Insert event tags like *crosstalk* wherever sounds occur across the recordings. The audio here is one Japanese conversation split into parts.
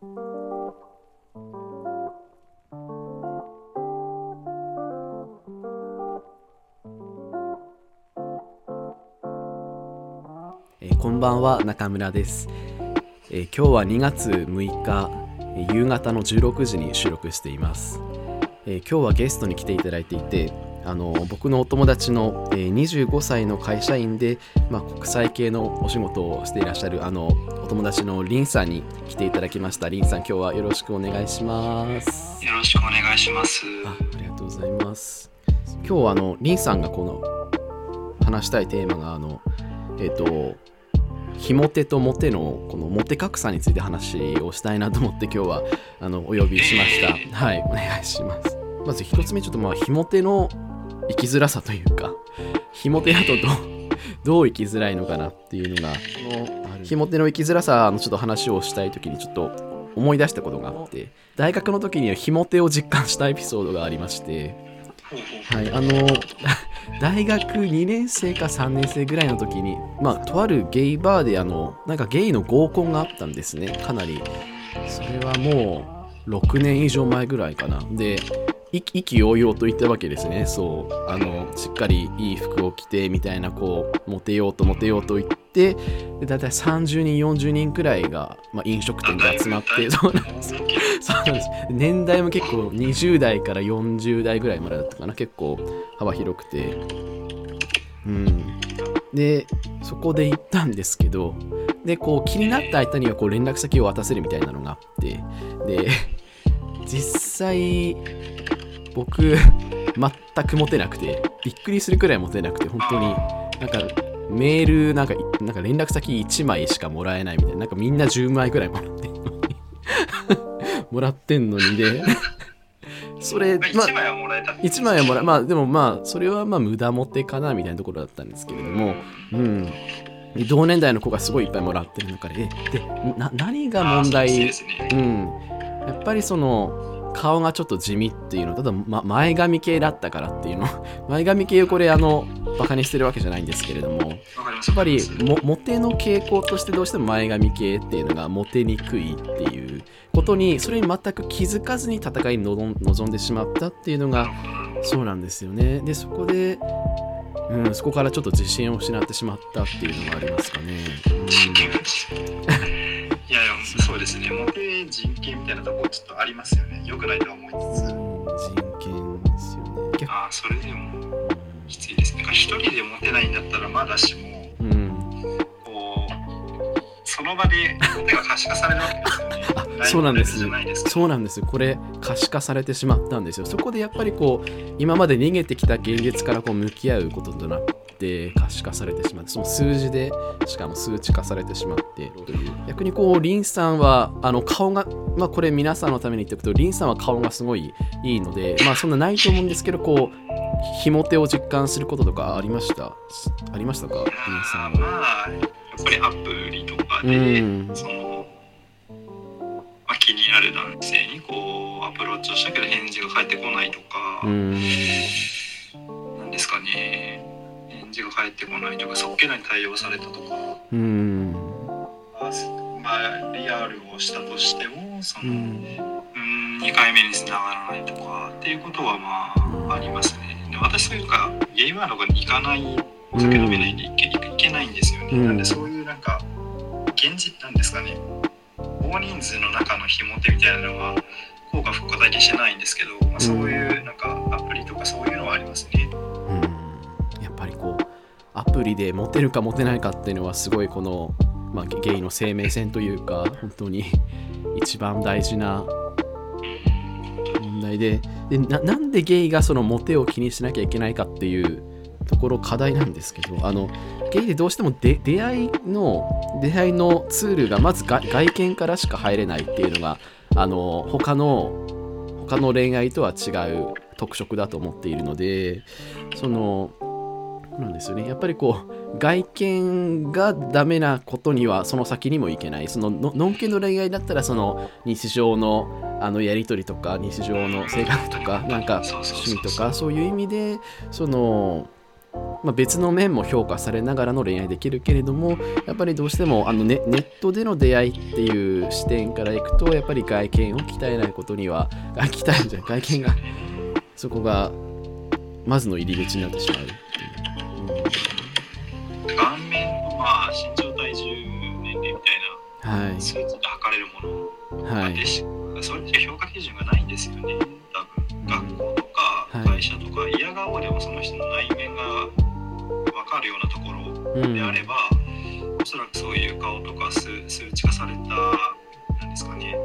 えこんばんは中村です、えー今日は2月6日、え夕方の16時に収録しています、えー今日はゲストに来ていただいていてあの僕のお友達の、えー25歳の会社員で、まあ、国際系のお仕事をしていらっしゃるあの友達のリンさんに来ていただきました。リンさん今日はよろしくお願いします。よろしくお願いします。あありがとうございます。今日はあのリンさんがこの話したいテーマがあのえっ、とひも手とモテのこのモテ格差について話をしたいなと思って今日はあのお呼びしました、えー。はいお願いします。まず一つ目ちょっとまあひも手の生きづらさというかひも手だとどう *laughs* どう生きづらいのかなっていうのがこのひも手の生きづらさのちょっと話をしたい時にちょっと思い出したことがあって大学の時にはひも手を実感したエピソードがありましてはい、あの大学2年生か3年生ぐらいの時に、まあ、とあるゲイバーであのなんかゲイの合コンがあったんですね。かなり。それはもう6年以上前ぐらいかな。で意意気揚々と言ったわけですね。そう。あのしっかりいい服を着てみたいなこうモテようとモテようと言ってでだいたい30人40人くらいが、まあ、飲食店で集まってそうなんです。そうなんです。年代も結構20代から40代ぐらいまでだったかな。結構幅広くて。うん。でそこで行ったんですけどでこう気になった相手にはこう連絡先を渡せるみたいなのがあって。で実際僕全くモテなくてびっくりするくらいモテなくて本当になんかメールなんかなんか連絡先1枚しかもらえないみたいななんかみんな10枚くらいもらってんのにもらってんのにで *laughs* それまあ、まあ1枚はもらえた。1枚はもらまあでもまあそれはまあ無駄モテかなみたいなところだったんですけれどもうん同年代の子がすごいいっぱいもらってる中でえでな何が問題？ね。うん、やっぱりその顔がちょっと地味っていうのただ、ま、前髪系だったからっていうの。*laughs* 前髪系をこれあのバカにしてるわけじゃないんですけれども。やっ。ぱりモテの傾向としてどうしても前髪系っていうのがモテにくいっていうことにそれに全く気づかずに戦いに臨んでしまったっていうのがそうなんですよね。でそこで、うん、そこからちょっと自信を失ってしまったっていうのがありますかね、人権いやいや、そうですね。モテ人権みたいなところちょっとありますよね。良くないとは思いつつ。うん、人権ですよねああ、それでもきついですね。一人でモテないんだったらまだしも、うんこう、その場でモテが可視化されるわけですよね。*laughs* あそうなんです。そうなんですよこれ可視化されてしまったんですよそこでやっぱりこう今まで逃げてきた現実からこう向き合うこととなって可視化されてしまってその数字でしかも数値化されてしまってという。逆にこうリンさんはあの顔がまあこれ皆さんのために言っておくとリンさんは顔がすごいいいのでまあそんなないと思うんですけどこうひも手を実感することとかありました？ありましたか？リンさんは。まあ、やっぱりアプリとかうで、ん。その、まあ、気になる男性にこうアプローチをしたけど返事が返ってこないとか、うん。なんですかね。返事が返ってこないとかそっけない対応されたとか、うん。まあリアルをしたとしてもその、ううんん、2回目につながらないとかっていうことはまあありますね。で私というかゲーとかに行かないお酒飲めないんで行け行けないんですよね、うん。なんでそういうなんか現実なんですかね。大人数の中のひも手みたいなのは効果不効果だけしてないんですけど、まあ、そういうなんかアプリとかそういうのはありますね。アプリでモテるかモテないかっていうのはすごいこの、まあ、ゲイの生命線というか本当に *laughs* 一番大事な問題で。でなんでゲイがそのモテを気にしなきゃいけないかっていうところ課題なんですけどあのゲイでどうしても出会いの出会いのツールがまず外見からしか入れないっていうのがあの他の他の恋愛とは違う特色だと思っているのでそのなんですよね。やっぱりこう外見がダメなことにはその先にもいけない。そのののんけの恋愛だったらその日常のあのやり取りとか日常の生活とかなんか趣味とかそういう意味でそのまあ、別の面も評価されながらの恋愛できるけれどもやっぱりどうしてもあのネネットでの出会いっていう視点からいくとやっぱり外見を鍛えないことにはあ鍛えるじゃん外見がそこがまずの入り口になってしまう、顔面のまあ身長体重年齢みたいうん、はな数値で測れるもの。い。はいでしそれしか評価基準がないんですよね。多分学校とかはい。会社とか、嫌顔でもその人の内面が分かるようなところうん。であれば、おそらくそういう顔とか数数値化されたなんですかね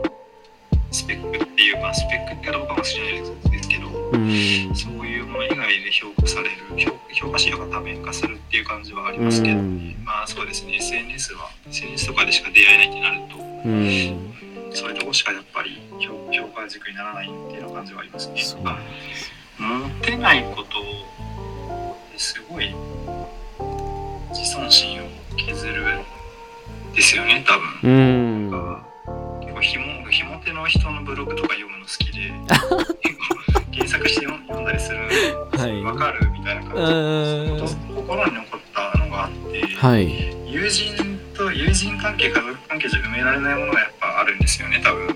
スペックっていうかスペックってかどうかもしれないですけど、うん。そういうもの以外で評価される評評価指標が多面化するっていう感じはありますけど、うん。まあそうですね SNS は SNS とかでしか出会えないってなるとうん。そういうとこしかやっぱり評評価軸にならないっていう感じはありますね。モテないことるんですよね多分。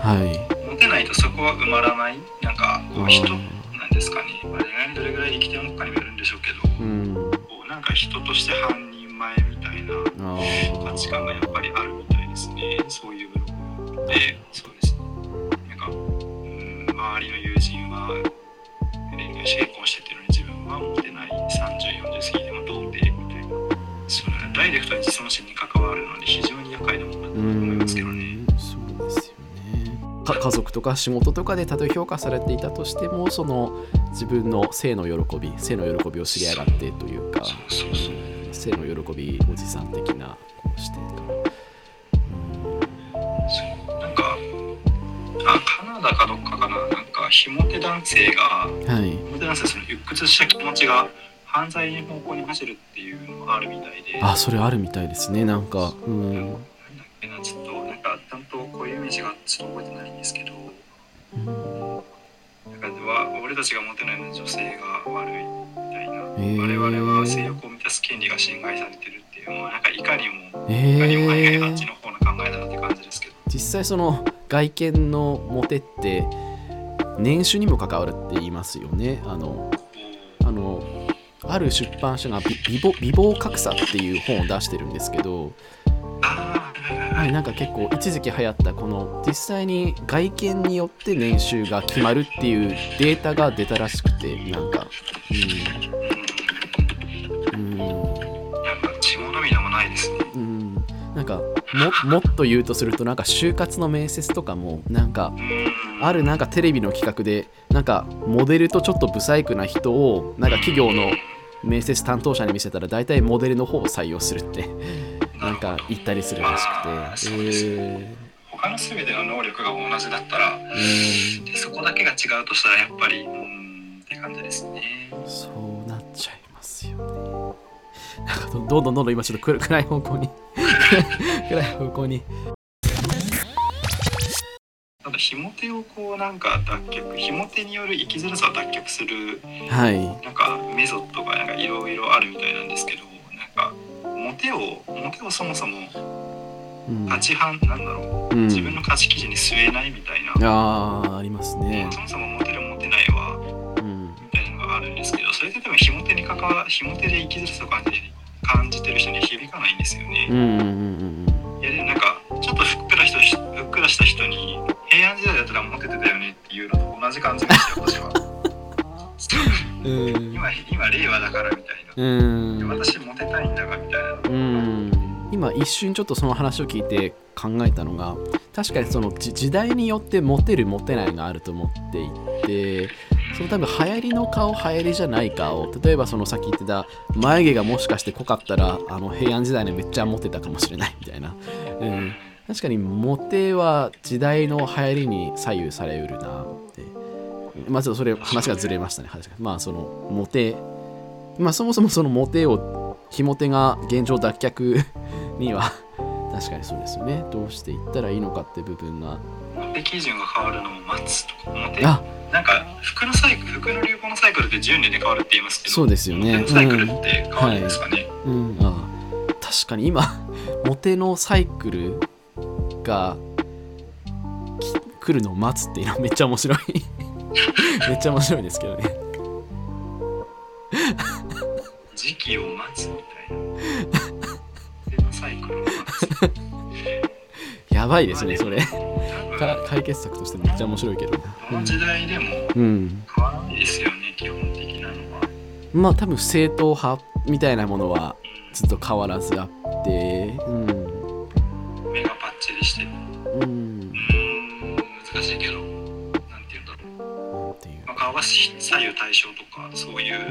はい。モテないとそこは埋まらない？なんかこう人なんですかね、まあ、恋愛にどれぐらい生きてるのかにもよるんでしょうけどうん。こうなんか人として半人前みたいなあ価値観がやっぱりあるみたいですね。そういうブログでそうですね。なんかうん周りの友人は恋愛し結婚しててるのに自分はモテない。3040過ぎでも童貞みたいなそれダイレクトに自尊心に関わるので非常に厄介なものだとう思いますけどねんそうですよね。か家族とか仕事とかでたとえ評価されていたとしてもその自分の性の喜び性の喜びを知り上がってというか性の喜びおじさん的なこう視点からそうなんかあカナダかどっかかな。なんかひも手男性がうんはい。ひも手男性その鬱屈した気持ちが犯罪の方向に走るっていうのがあるみたいで。あそれあるみたいですね。なんかうん。なんだっけなちょっというイメージがちょっと覚えてないんですけど。うんなんかは俺たちが持ってないのに女性が悪いみたいな、へー。我々は性欲を満たす権利が侵害されてるっていうのはなんかいかにもえいかにもあっちー、の方の考えだなって感じですけど。実際その外見のモテって年収にも関わるって言いますよね。あのあのある出版社が美美貌美貌格差っていう本を出してるんですけど、はいなんか結構一時期流行ったこの実際に外見によって年収が決まるっていうデータが出たらしくてなんか。うん。うん。うんやっぱ血も涙もないですね。うん。なんかももっと言うとするとなんか就活の面接とかもなんかうんあるなんかテレビの企画でなんかモデルとちょっとブサイクな人をなんか企業の面接担当者に見せたら大体モデルの方を採用するってなんか言ったりするらしあーくて、え他の全ての能力が同じだったらーでそこだけが違うとしたらやっぱりうーんって感じですね。うんそうなっちゃいますよね。なんかどどんどんどんどん今ちょっと暗 *laughs* 暗い方向に。暗い方向に。ただひも手をこうなんか脱却ひも手による生きづらさを脱却するはい。なんかメソッドがなんかいろいろあるみたいなんですけどモテをモテをそもそもうん。価値判なんだろう。うん。自分の価値基準に据えないみたいな、あーありますね。そもそもモテるモテないはうん。みたいなのがあるんですけどそれって多分ひも手に関わひも手で生きづらさを感じ感じてる人に響かないんですよね。うんうんうんうんいやでもなんかちょっとふっくらした人ふっくらした人に平安時代だったらモテてたよねっていうのと同じ感じがして私は。うん。今今令和だからみたいな。うん。私モテたいんだがみたいな。うん。今一瞬ちょっとその話を聞いて考えたのが確かにそのじ時代によってモテるモテないがあると思っていてその多分流行りの顔流行りじゃない顔例えばそのさっき言ってた眉毛がもしかして濃かったらあの平安時代にめっちゃモテたかもしれないみたいな、うん、確かにモテは時代の流行りに左右されうるなまあちょっとそれ話がずれましたね話がまあそのモテまあそもそもそのモテをひも手が現状脱却には確かにそうですよね。どうしていったらいいのかって部分が。モテ基準が変わるのを待つとかモテあなんか服のサイクル服の流行のサイクルって10年で変わるって言いますけどそうですよね。サイクルって変わるんですかね、うん、ああ。確かに今 *laughs* モテのサイクルがき来るのを待つっていうのはめっちゃ面白い *laughs* めっちゃ面白いですけどね。時期を待つみたいな。サイクルを待つやばいですねそれ。多か分解決策としてめっちゃ面白いけど。どの時代でもうん。変わらないですよね基本的なのは、まあ多分正統派みたいなものはずっと変わらずあってうんうん、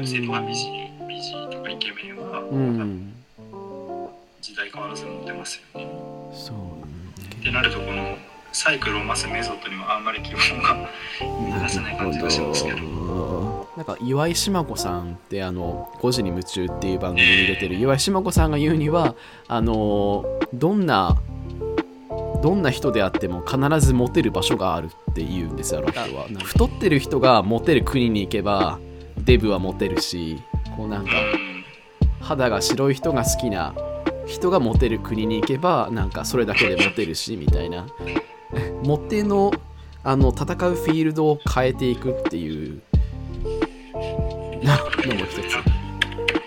そういう正統派美人美人とかイケメンは、うん時代変わらずモテますよね。そうってなるとこのサイクルを増すメソッドにもあんまり基本が出せない感じがしますけど。なんか岩井島子さんってあの「5時に夢中」っていう番組に出てる岩井島子さんが言うにはあのどんなどんな人であっても必ずモテる場所があるって言うんですよあの人は太ってる人がモテる国に行けばデブはモテるしこうなんか肌が白い人が好きな人がモテる国に行けばなんかそれだけでモテるしみたいな。*laughs* モテのあの戦うフィールドを変えていくっていうのも一つ。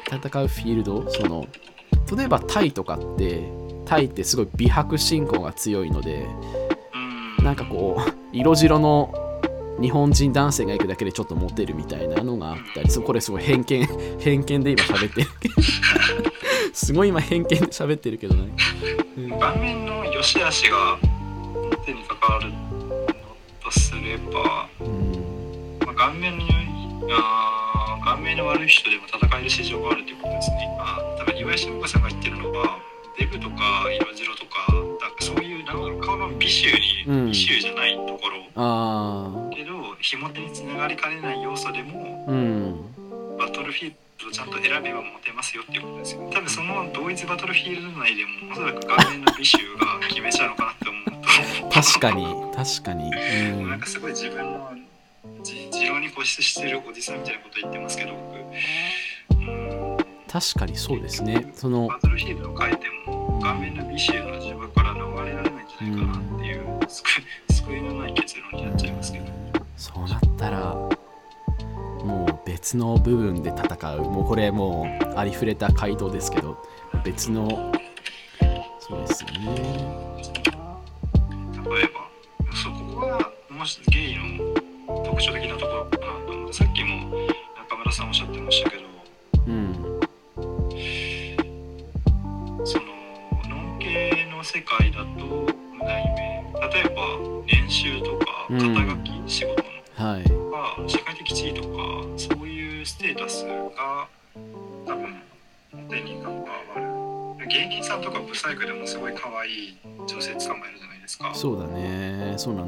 戦うフィールド？その例えばタイとかってタイってすごい美白信仰が強いのでなんかこう色白の日本人男性が行くだけでちょっとモテるみたいなのがあったりそうこれすごい偏見 *laughs* 偏見で今喋ってるすごい今偏見で喋ってるけどね、うん。盤面の良し悪しが手に関わるのとすれば、うん。まあ、顔面にあー顔面の悪い人でも戦える市場があるということですね。あーだから岩井慎吾さんが言ってるのはデブとか色白とかろう顔の美醜うん。に美醜じゃないところ、あけどひも手につながりかねない要素でもあうん。バトルフィールドをちゃんと選べばモテますよっていうことですよ多分その同一バトルフィールド内でもおそらく顔面の美醜が決めちゃうのかなって思うと。確かに確かに、うなんんかすごい自分のじ自論に固執してるおじさんみたいなこと言ってますけど僕。うん。確かにそうですね。そのバトルフィールドを変えても顔面の美醜の自分から逃別の部分で戦う。もうこれもうありふれた回答ですけど。別のそうですよね。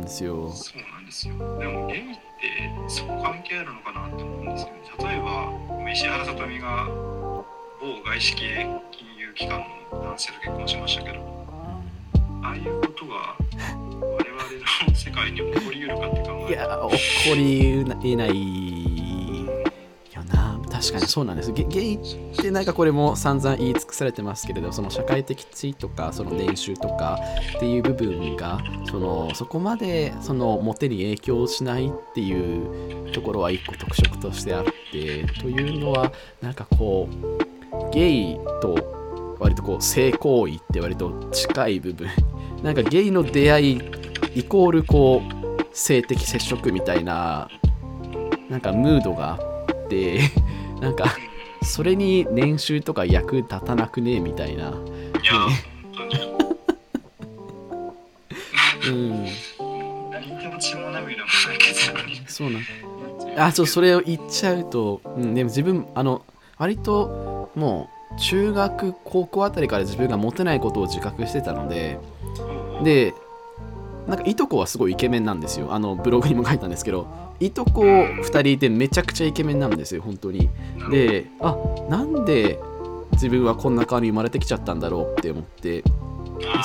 ですよ。そうなんですよ。でもゲイってそこ関係あるのかなと思うんですよ。ね例えば石原さとみが某外資系金融機関の男性と結婚しましたけどああいうことが我々の世界に起こりうるかって考えるといや起こり得ない確かに。そうなんです。ゲゲイってなんかこれも散々言い尽くされてますけれどその社会的地位とかその年収とかっていう部分がそのそこまでそのモテに影響しないっていうところは一個特色としてあってというのはなんかこうゲイと割とこう性行為って割と近い部分。*laughs* なんかゲイの出会いイコールこう性的接触みたいななんかムードがあってなんかそれに年収とか役立たなくね？みたいな、いや本当に。うん、何も血も涙もない結論にそうな。んあそうそれを言っちゃうと、うん、でも自分あの割ともう中学高校あたりから自分がモテないことを自覚してたのででなんかいとこはすごいイケメンなんですよ。あのブログにも書いたんですけどいとこ2人いてめちゃくちゃイケメンなんですよ本当に。であなんで自分はこんな顔に生まれてきちゃったんだろうって思って。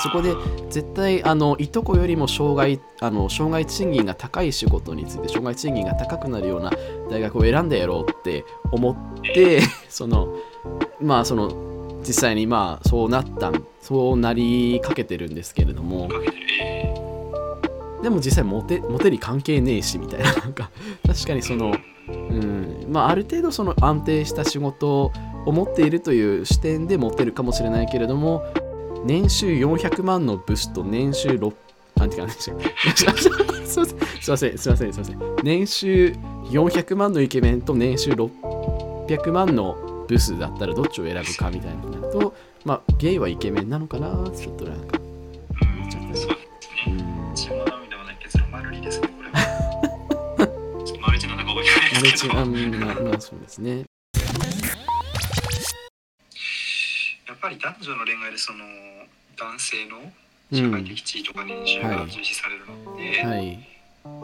そこで絶対あのいとこよりも障害あの障害賃金が高い仕事について障害賃金が高くなるような大学を選んでやろうって思って *laughs* そのまあその実際にまあそうなったそうなりかけてるんですけれども。でも実際モテモテに関係ねえしみたいななんか *laughs* 確かにそのうんまあある程度その安定した仕事を持っているという視点でモテるかもしれないけれども年収400万のブスと年収6なんていうか *laughs* すいませんすいませんすいませんすいません。年収400万のイケメンと年収600万のブスだったらどっちを選ぶかみたいなるとまあゲイはイケメンなのかなちょっとなんか。れ違うまあまあそうですね。やっぱり男女の恋愛でその男性の社会的地位とか年収が重視されるので、はい。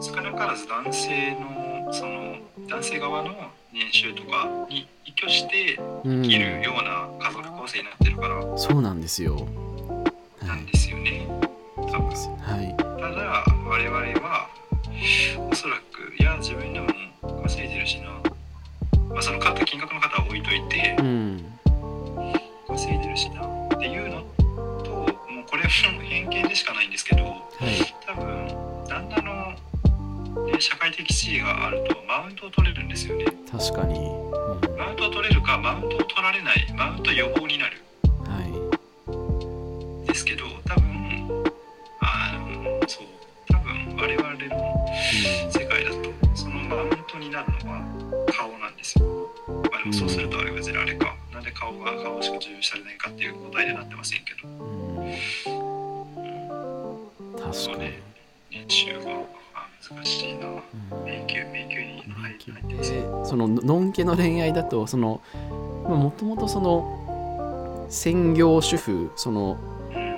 少なからず男性のその男性側の年収とかに依拠してうん。生きるような家族構成になってるからそうなんですよ。はい。なんですよね。多分はい。ただ我々はおそらくいや自分でも稼いでるしな、まあ、その買った金額の方は置いといてうん。稼いでるしなっていうのともうこれはもう偏見でしかないんですけどはい。多分旦那の、ね、社会的地位があるとマウントを取れるんですよね。確かに、うん。マウントを取れるかマウントを取られないマウント予防になるの恋愛だとそのもともとその専業主婦そのうん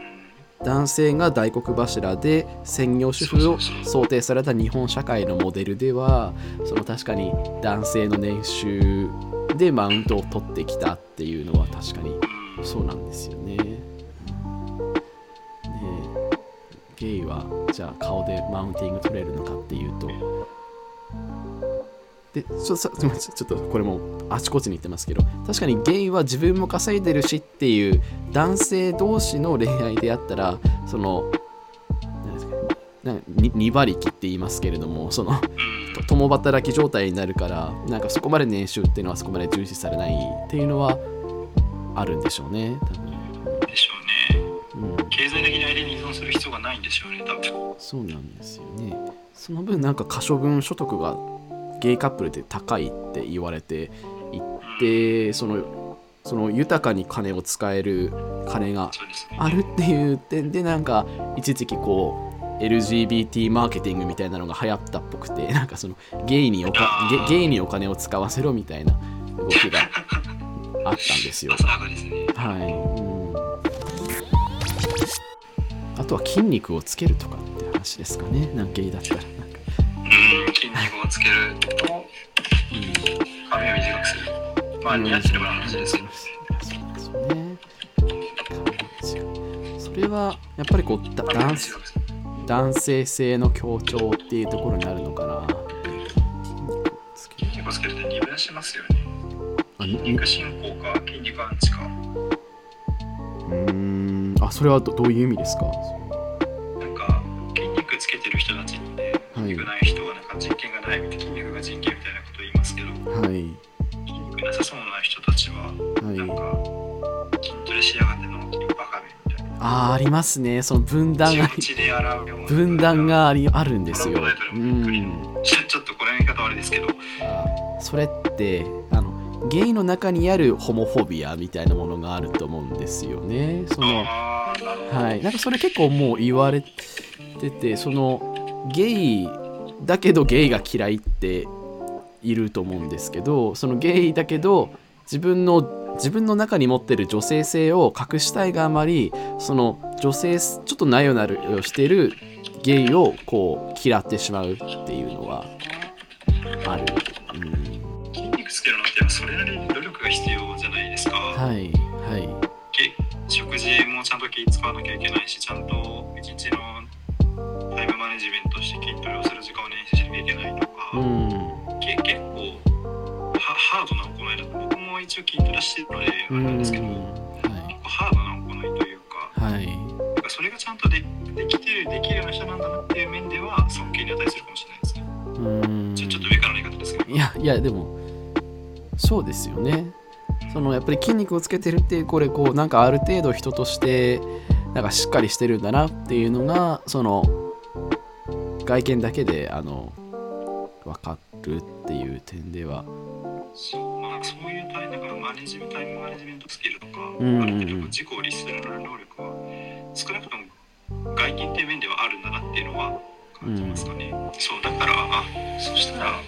男性が大黒柱で専業主婦を想定された日本社会のモデルではその確かに男性の年収でマウントを取ってきたっていうのは確かにうんそうなんですよね。でゲイはじゃあ顔でマウンティング取れるのかっていうとでちょ *laughs* ちょっとこれもあちこちに言ってますけど確かにゲイは自分も稼いでるしっていう男性同士の恋愛であったらその何ですかなんかに二馬力って言いますけれどもその共働き状態になるからなんかそこまで年収っていうのはそこまで重視されないっていうのはあるんでしょうね多分、でしょうね。うん、経済的に相手に依存する必要がないんでしょうね、多分。そうなんですよねその分なんか可処分所得がゲイカップルで高いって言われていってそのその豊かに金を使える金が。あるっていう点でなんか一時期こう LGBT マーケティングみたいなのが流行ったっぽくてなんかそのゲイにおかゲゲイにお金を使わせろみたいな動きがあったんですよ。は。い、うん、あとは筋肉をつけるとかって話ですかねなんかゲイだったらなん、うん、筋肉をつけると髪を短くする。まあ、似合ってればの話ですけど。それはやっぱりこう男。男性性の強調っていうところになるのかな筋肉をつける筋肉をつけると二分しますよね。あ筋肉進行か筋肉アンチか。うーんあそれはどどういう意味ですか？あーありますね。その分断が分断がありあるんですよ。うん。ちょっとこれの言い方悪いですけど。それってあのゲイの中にあるホモフォビアみたいなものがあると思うんですよね。そのはい、なんかそれ結構もう言われててそのゲイだけどゲイが嫌いっていると思うんですけどそのゲイだけど自分の自分の中に持ってる女性性を隠したいがあまりその女性ちょっとなよなるをしてるゲイをこう嫌ってしまうっていうのはある。うん。筋肉つけるのってそれなりに努力が必要じゃないですか、はい。はい。け食事もちゃんと気使わなきゃいけないしちゃんと一日のタイムマネジメントして筋トレをする時間を練習しなきゃいけないとか、うん。け結構はハードな行いだと僕も一応筋トレしてるのであれなんですけど、結は構ハードな行いというかいはいなんかそれがちゃんとでできてるできるような人なんだなっていう面では尊敬に値するかもしれないですね。うんちょちょっと上からの言い方ですけど。いやいやでもそうですよねそのやっぱり筋肉をつけてるってこれこうなんかある程度人としてなんかしっかりしてるんだなっていうのがその外見だけであの分かるっていう点ではそうまあ、そういうタイなんかマネジメントタイムマネジメントスキルとか、うんある程度自己を律する能力は少なくとも外見っていう面ではあるんだなっていうのは感じますかね。そうだからあそしたら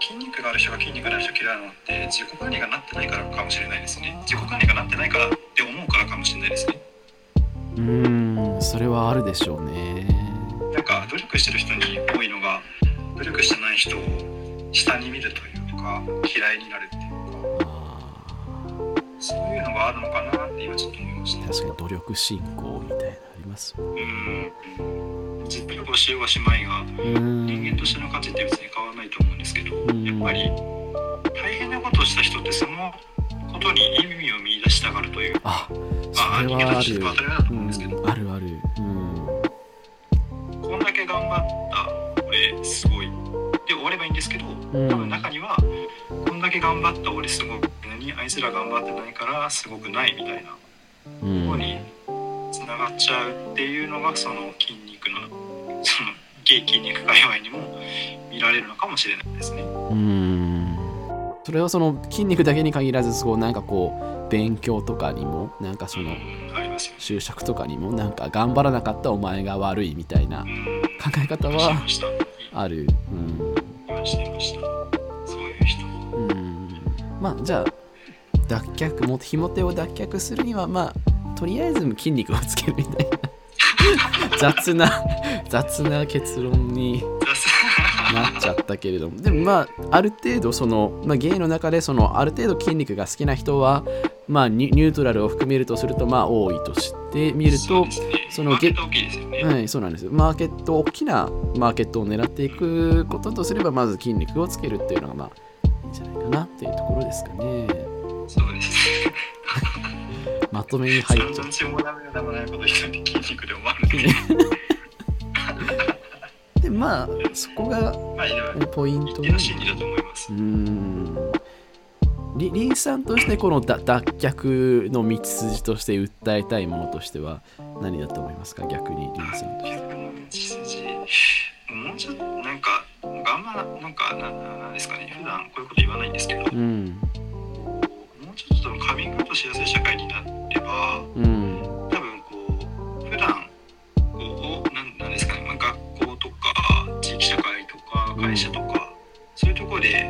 筋肉がある人が筋肉ない人嫌いなのって自己管理がなってないからかもしれないですね。自己管理がなってないからって思うからかもしれないですね。うーんそれはあるでしょうねなんか努力してる人に多いのが努力してない人を下に見るというか嫌いになるっていうかあそういうのがあるのかなって今ちょっと思いました。ー確かに努力信仰みたいなのありますうん。実力をしようがしまいが人間としての価値って別に変わらないと思うんですけどうん。やっぱり大変なことをした人ってそのことに意味を見出したがるというあまあそれはある当たり前だとう思うんですけどんある。あるうん。こんだけ頑張った俺すごいで終わればいいんですけどうん。多分中にはこんだけ頑張った俺すごい何あいつら頑張ってないからすごくないみたいなうん。とこにつながっちゃうっていうのがその筋肉のそのゲイ筋肉界隈にも見られるのかもしれないですね。うん。それはその筋肉だけに限らずそうなんかこう勉強とかにもなんかその。就職とかにもなんか頑張らなかったお前が悪いみたいなうん。考え方はある。うんましたいました。そういう人。うんまあじゃあ脱却もひも手を脱却するにはまあとりあえず筋肉をつけるみたいな *laughs* 雑な雑な結論になっちゃったけれどもでもまあある程度その、まあ、ゲイの中でそのある程度筋肉が好きな人はまあニュートラルを含めるとするとまあ多いとしてみるとね。そのマーケット大きいですよね。はいそうなんですマーケット大きなマーケットを狙っていくこととすればまず筋肉をつけるっていうのがまあいいんじゃないかなっていうところですかねそうですね。*laughs* まとめに入っちゃっ散々血もダメだもないこと言って筋肉で終わるん *laughs* で。まあそこがポイント一定の心理だと思いますう。ーんりりんさんとしてこのだ脱却の道筋として訴えたいものとしては何だと思いますか？逆にりんさんとしてもうちょっとなんか頑張らなんかなななんですかね。普段こういうこと言わないんですけど、もうん。うちょっとカミングアウトしやすい社会になればうん。多分こう普段こうなんなんですかね、まあ、学校とか地域社会とか会社とか、そういうところで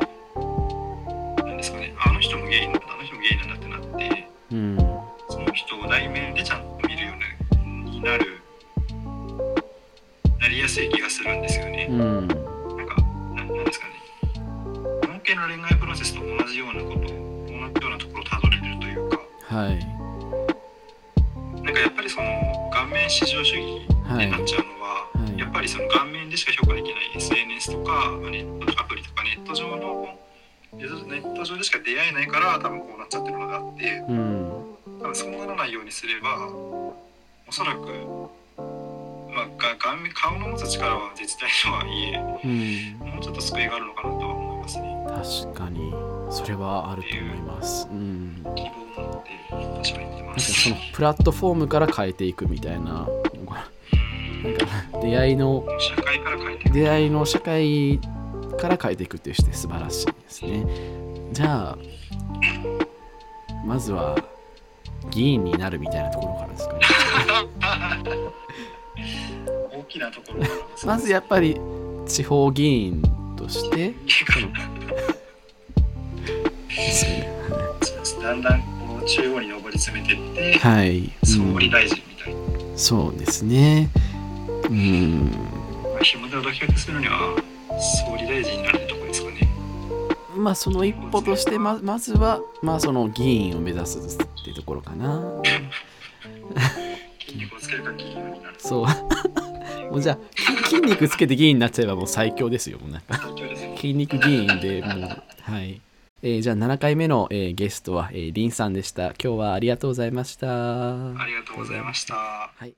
なりやすい気がするんですよね。うん。なんか、ななんですかね。脳系の恋愛プロセスと同じようなことを、同じようなところをたどれるというか、はい。なんかやっぱりその顔面至上主義はい。になっちゃうのは、はい。やっぱりその顔面でしか評価できない SNS とか、ネットアプリとかネット上の、ネット上でしか出会えないから多分こうなっちゃってるのであって、うん。多分そうならないようにすれば、おそらく、まあ、が顔の持つ力は絶対とはいえ、うん。もうちょっと救いがあるのかなとは思いますね。確かに。それはあると思います。うん希望を持って。そのプラットフォームから変えていくみたいななんか出会いの社会から変えていく。出会いの社会から変えていくってして素晴らしいですね。じゃあまずは議員になるみたいなところからですかね *laughs* 大きなところまずやっぱり地方議員として。だんだんこう中央に上り詰めていって、はい、うん総理大臣みたいな。そうですね。うん。まあ、紐手を脱却するには総理大臣になるとこですかね。まあその一歩としてままずはまあその議員を目指すっていうところかな *laughs* 筋肉をつけるか議員になる。そう。*laughs* もうじゃあき筋肉つけて議員になっちゃえばもう最強ですよもうなんか。筋肉議員でもうはい、えーじゃあ7回目の、えーゲストは、えーリンさんでした。今日はありがとうございました。ありがとうございました。はい